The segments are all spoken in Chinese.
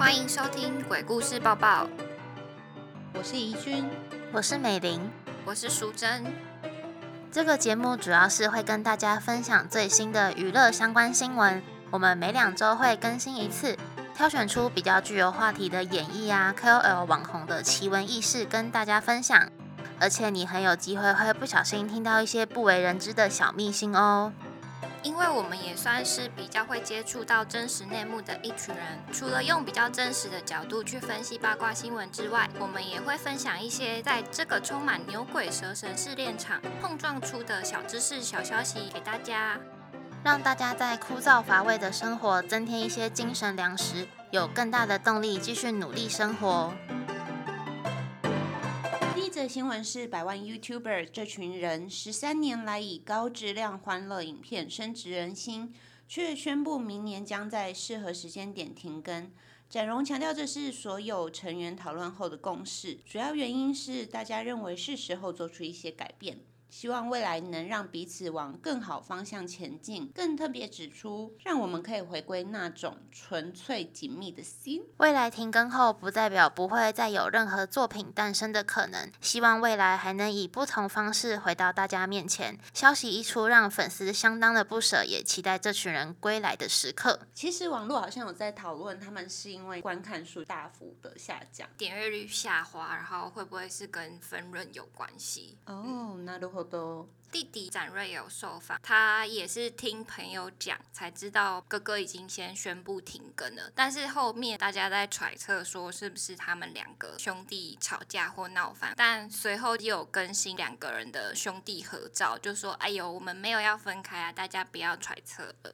欢迎收听《鬼故事报报》，我是怡君，我是美玲，我是淑珍。这个节目主要是会跟大家分享最新的娱乐相关新闻。我们每两周会更新一次，挑选出比较具有话题的演绎啊、KOL 网红的奇闻异事跟大家分享。而且你很有机会会不小心听到一些不为人知的小秘辛哦。因为我们也算是比较会接触到真实内幕的一群人，除了用比较真实的角度去分析八卦新闻之外，我们也会分享一些在这个充满牛鬼蛇神试炼场碰撞出的小知识、小消息给大家，让大家在枯燥乏味的生活增添一些精神粮食，有更大的动力继续努力生活。这新闻是百万 YouTuber 这群人十三年来以高质量欢乐影片升值人心，却宣布明年将在适合时间点停更。展荣强调，这是所有成员讨论后的共识，主要原因是大家认为是时候做出一些改变。希望未来能让彼此往更好方向前进。更特别指出，让我们可以回归那种纯粹紧密的心。未来停更后，不代表不会再有任何作品诞生的可能。希望未来还能以不同方式回到大家面前。消息一出，让粉丝相当的不舍，也期待这群人归来的时刻。其实网络好像有在讨论，他们是因为观看数大幅的下降，点阅率下滑，然后会不会是跟分润有关系？哦，那如果。弟弟展瑞有受访，他也是听朋友讲才知道哥哥已经先宣布停更了。但是后面大家在揣测说是不是他们两个兄弟吵架或闹翻，但随后又有更新两个人的兄弟合照，就说：“哎呦，我们没有要分开啊，大家不要揣测了。”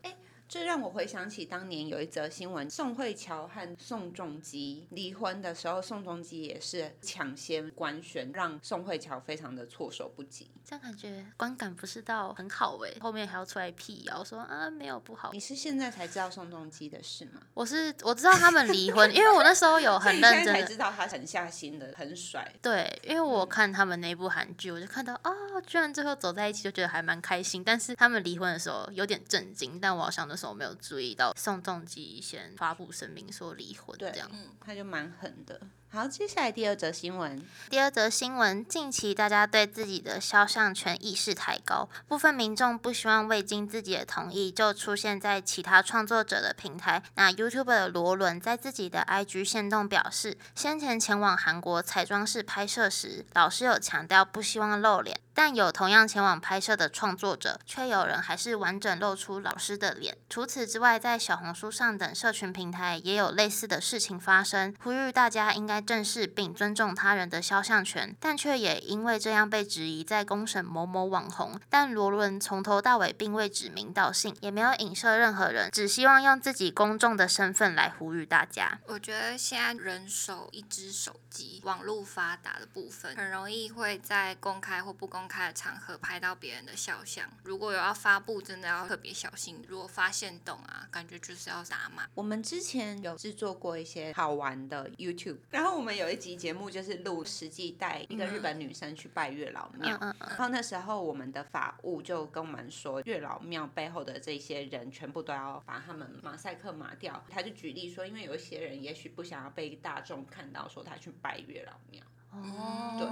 这让我回想起当年有一则新闻，宋慧乔和宋仲基离婚的时候，宋仲基也是抢先官宣，让宋慧乔非常的措手不及。这样感觉观感不是到很好哎，后面还要出来辟谣说啊没有不好。你是现在才知道宋仲基的事吗？我是我知道他们离婚，因为我那时候有很认 真才知道他狠下心的，很甩。对，因为我看他们那部韩剧，我就看到啊，居然最后走在一起，就觉得还蛮开心。但是他们离婚的时候有点震惊，但我好像那时候没有注意到宋仲基先发布声明说离婚，这样，他就蛮狠的。好，接下来第二则新闻。第二则新闻，近期大家对自己的肖像权意识抬高，部分民众不希望未经自己的同意就出现在其他创作者的平台。那 YouTube 的罗伦在自己的 IG 线动表示，先前前往韩国彩妆室拍摄时，老师有强调不希望露脸，但有同样前往拍摄的创作者，却有人还是完整露出老师的脸。除此之外，在小红书上等社群平台也有类似的事情发生，呼吁大家应该。正视并尊重他人的肖像权，但却也因为这样被质疑在公审某某网红。但罗伦从头到尾并未指名道姓，也没有影射任何人，只希望用自己公众的身份来呼吁大家。我觉得现在人手一只手机，网络发达的部分，很容易会在公开或不公开的场合拍到别人的肖像。如果有要发布，真的要特别小心。如果发现懂啊，感觉就是要打码。我们之前有制作过一些好玩的 YouTube，然后。我们有一集节目就是录实际带一个日本女生去拜月老庙，然后那时候我们的法务就跟我们说，月老庙背后的这些人全部都要把他们马赛克码掉。他就举例说，因为有一些人也许不想要被大众看到说他去拜月老庙，哦，对，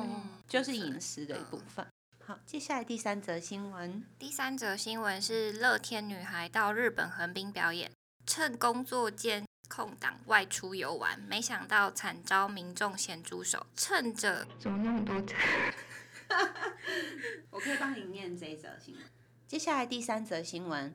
就是隐私的一部分。好，接下来第三则新闻，第三则新闻是乐天女孩到日本横滨表演，趁工作间。空档外出游玩，没想到惨遭民众咸猪手，趁着怎么那么多？我可以帮你念这一则新闻。接下来第三则新闻。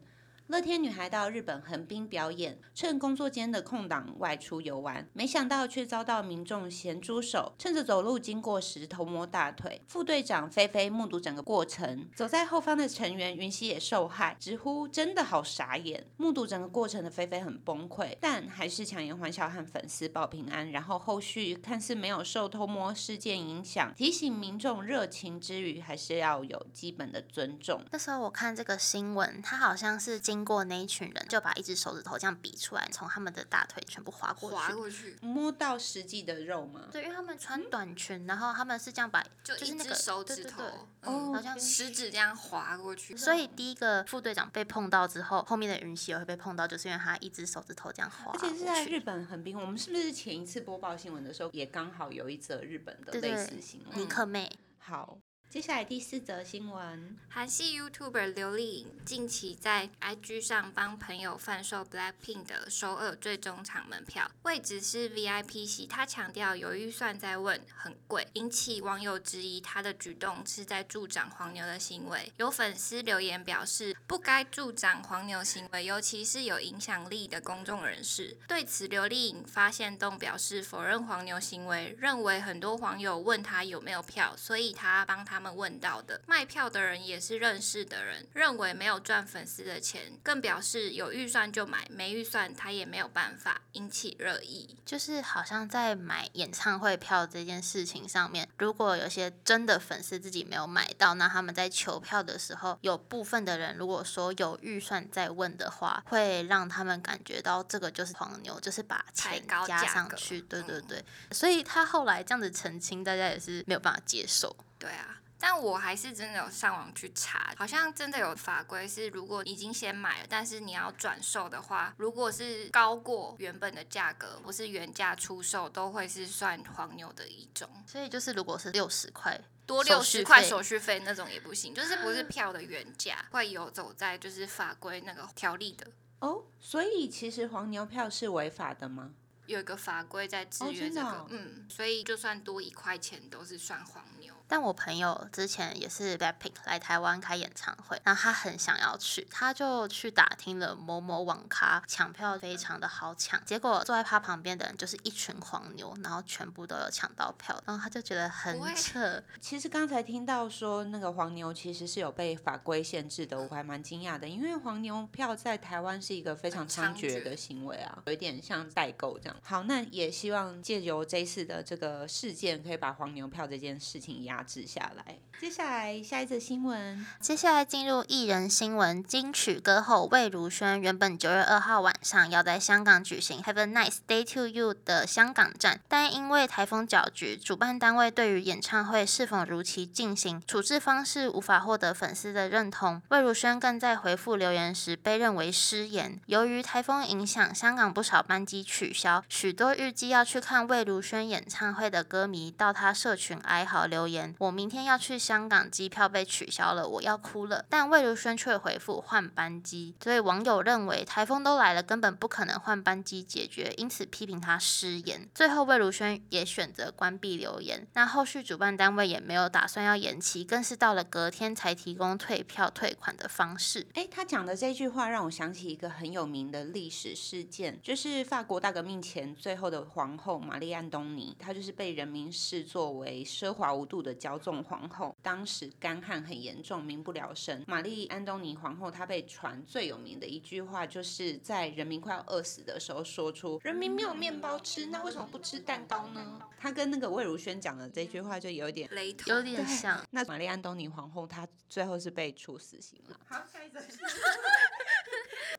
乐天女孩到日本横滨表演，趁工作间的空档外出游玩，没想到却遭到民众咸猪手，趁着走路经过时偷摸大腿。副队长菲菲目睹整个过程，走在后方的成员云溪也受害，直呼真的好傻眼。目睹整个过程的菲菲很崩溃，但还是强颜欢笑和粉丝报平安。然后后续看似没有受偷摸事件影响，提醒民众热情之余还是要有基本的尊重。那时候我看这个新闻，他好像是今经过那一群人，就把一只手指头这样比出来，从他们的大腿全部划过去。划过去，摸到实际的肉吗？对，因为他们穿短裙，然后他们是这样把，就一只就是那个手指头对对对，嗯，哦好像食指这样划过去，所以第一个副队长被碰到之后，后面的云溪也会被碰到，就是因为他一只手指头这样划过而且是在。日本很冰，我们是不是前一次播报新闻的时候，也刚好有一则日本的类似新闻？尼克妹，好，接下来第四则新闻，韩系 YouTuber 刘丽颖近期在 IG 上帮朋友贩售 Blackpink 的首尔最终场门票，位置是 VIP 席。他强调有预算在问，很贵，引起网友质疑他的举动是在助长黄牛的行为。有粉丝留言表示，不该助长黄牛行为，尤其是有影响力的公众人士。对此，刘丽颖发现动表示否认黄牛行为，认为很多网友问他有没有票，所以他帮他们问到的。卖票的人也是认识的人，认为没有赚粉丝的钱，更表示有预算就买，没预算他也没有办法，引起热议。就是好像在买演唱会票这件事情上面，如果有些真的粉丝自己没有买到，那他们在求票的时候，有部分的人如果说有预算在问的话，会让他们感觉到这个就是黄牛，就是把钱加上去。对对嗯对，所以他后来这样子澄清，大家也是没有办法接受。对啊。但我还是真的有上网去查，好像真的有法规是，如果已经先买了，但是你要转售的话，如果是高过原本的价格，不是原价出售，都会是算黄牛的一种。所以就是如果是六十块，多六十块手续费那种也不行，就是不是票的原价，会有走在就是法规那个条例的。哦，所以其实黄牛票是违法的吗？有一个法规在制哦约这个，嗯，所以就算多一块钱都是算黄牛。但我朋友之前也是 Blackpink 来台湾开演唱会，然后他很想要去，他就去打听了某某网咖，抢票非常的好抢，结果坐在他旁边的人就是一群黄牛，然后全部都有抢到票，然后他就觉得很扯，其实刚才听到说那个黄牛其实是有被法规限制的，我还蛮惊讶的，因为黄牛票在台湾是一个非常猖獗的行为啊，有一点像代购这样。好，那也希望借由这次的这个事件，可以把黄牛票这件事情压制下来。接下来下一则新闻，接下来进入艺人新闻，金曲歌后魏如萱原本九月二号晚上要在香港举行 Have a Nice Day to You 的香港站，但因为台风搅局，主办单位对于演唱会是否如期进行处置方式无法获得粉丝的认同。魏如萱更在回复留言时被认为失言。由于台风影响，香港不少班机取消，许多预计要去看魏如萱演唱会的歌迷到他社群哀嚎留言：“我明天要去香港，机票被取消了，我要哭了。”但魏如萱却回复换班机，所以网友认为台风都来了，根本不可能换班机解决，因此批评他失言。最后魏如萱也选择关闭留言。那后续主办单位也没有打算要延期，更是到了隔天才提供退票退款的方式。哎，他讲的这句话让我想起一个很有名的历史事件，就是法国大革命前最后的皇后玛丽安东尼，她就是被人民视作为奢华无度的骄纵皇后。当时干旱很严重，民不聊生。玛丽安东尼皇后她被传最有名的一句话，就是在人民快要饿死的时候说出：“人民没有面包吃，那为什么不吃蛋糕呢？”她跟那个魏如萱讲的这句话就有点。雷同有点像，那玛丽安东尼皇后她最后是被处死刑了。好，下一则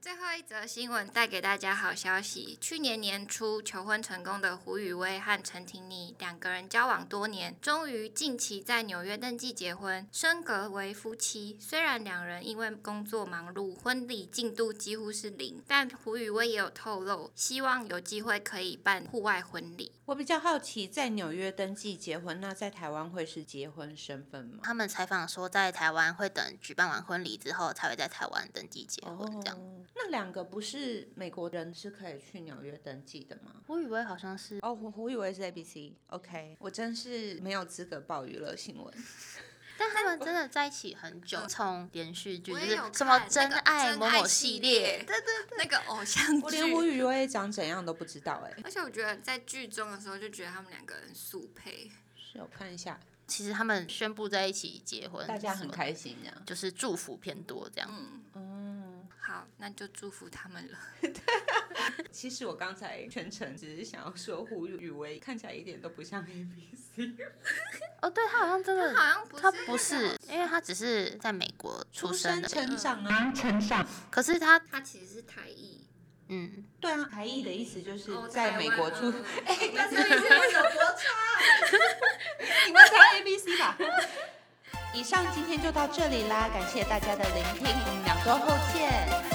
最后一则新闻带给大家好消息：去年年初求婚成功的胡宇威和陈婷妮两个人交往多年，终于近期在纽约登记结婚，升格为夫妻。虽然两人因为工作忙碌，婚礼进度几乎是零，但胡宇威也有透露，希望有机会可以办户外婚礼。我比较好奇，在纽约登记结婚，那在台湾会是结婚身份吗？他们采访说，在台湾会等举办完婚礼之后，才会在台湾登记结婚这样。哦，那两个不是美国人是可以去纽约登记的吗？我以为好像是，哦，我我以为是 ABC，OK，、我真是没有资格报娱乐新闻。但他们真的在一起很久，从连续剧就是什么真爱某某系系列列，对对对，那个偶像我连胡剧。宇威长怎样都不知道哎、而且我觉得在剧中的时候，就觉得他们两个人速配。是我看一下，其实他们宣布在一起结婚，大家很开心这样。就是祝福偏多这样。嗯，嗯，好，那就祝福他们了。其实我刚才全程只是想要说胡宇威看起来一点都不像 A B C，哦，对他好像真的，好像不是他不是，因为他只是在美国出生的，成长啊，成长。可是他，他其实是台裔。嗯，对啊，台裔的意思就是哦在美国出。哎，那嗯这意思会有多差？你们才 A B C 吧？以上今天就到这里啦，感谢大家的聆听，两周后见。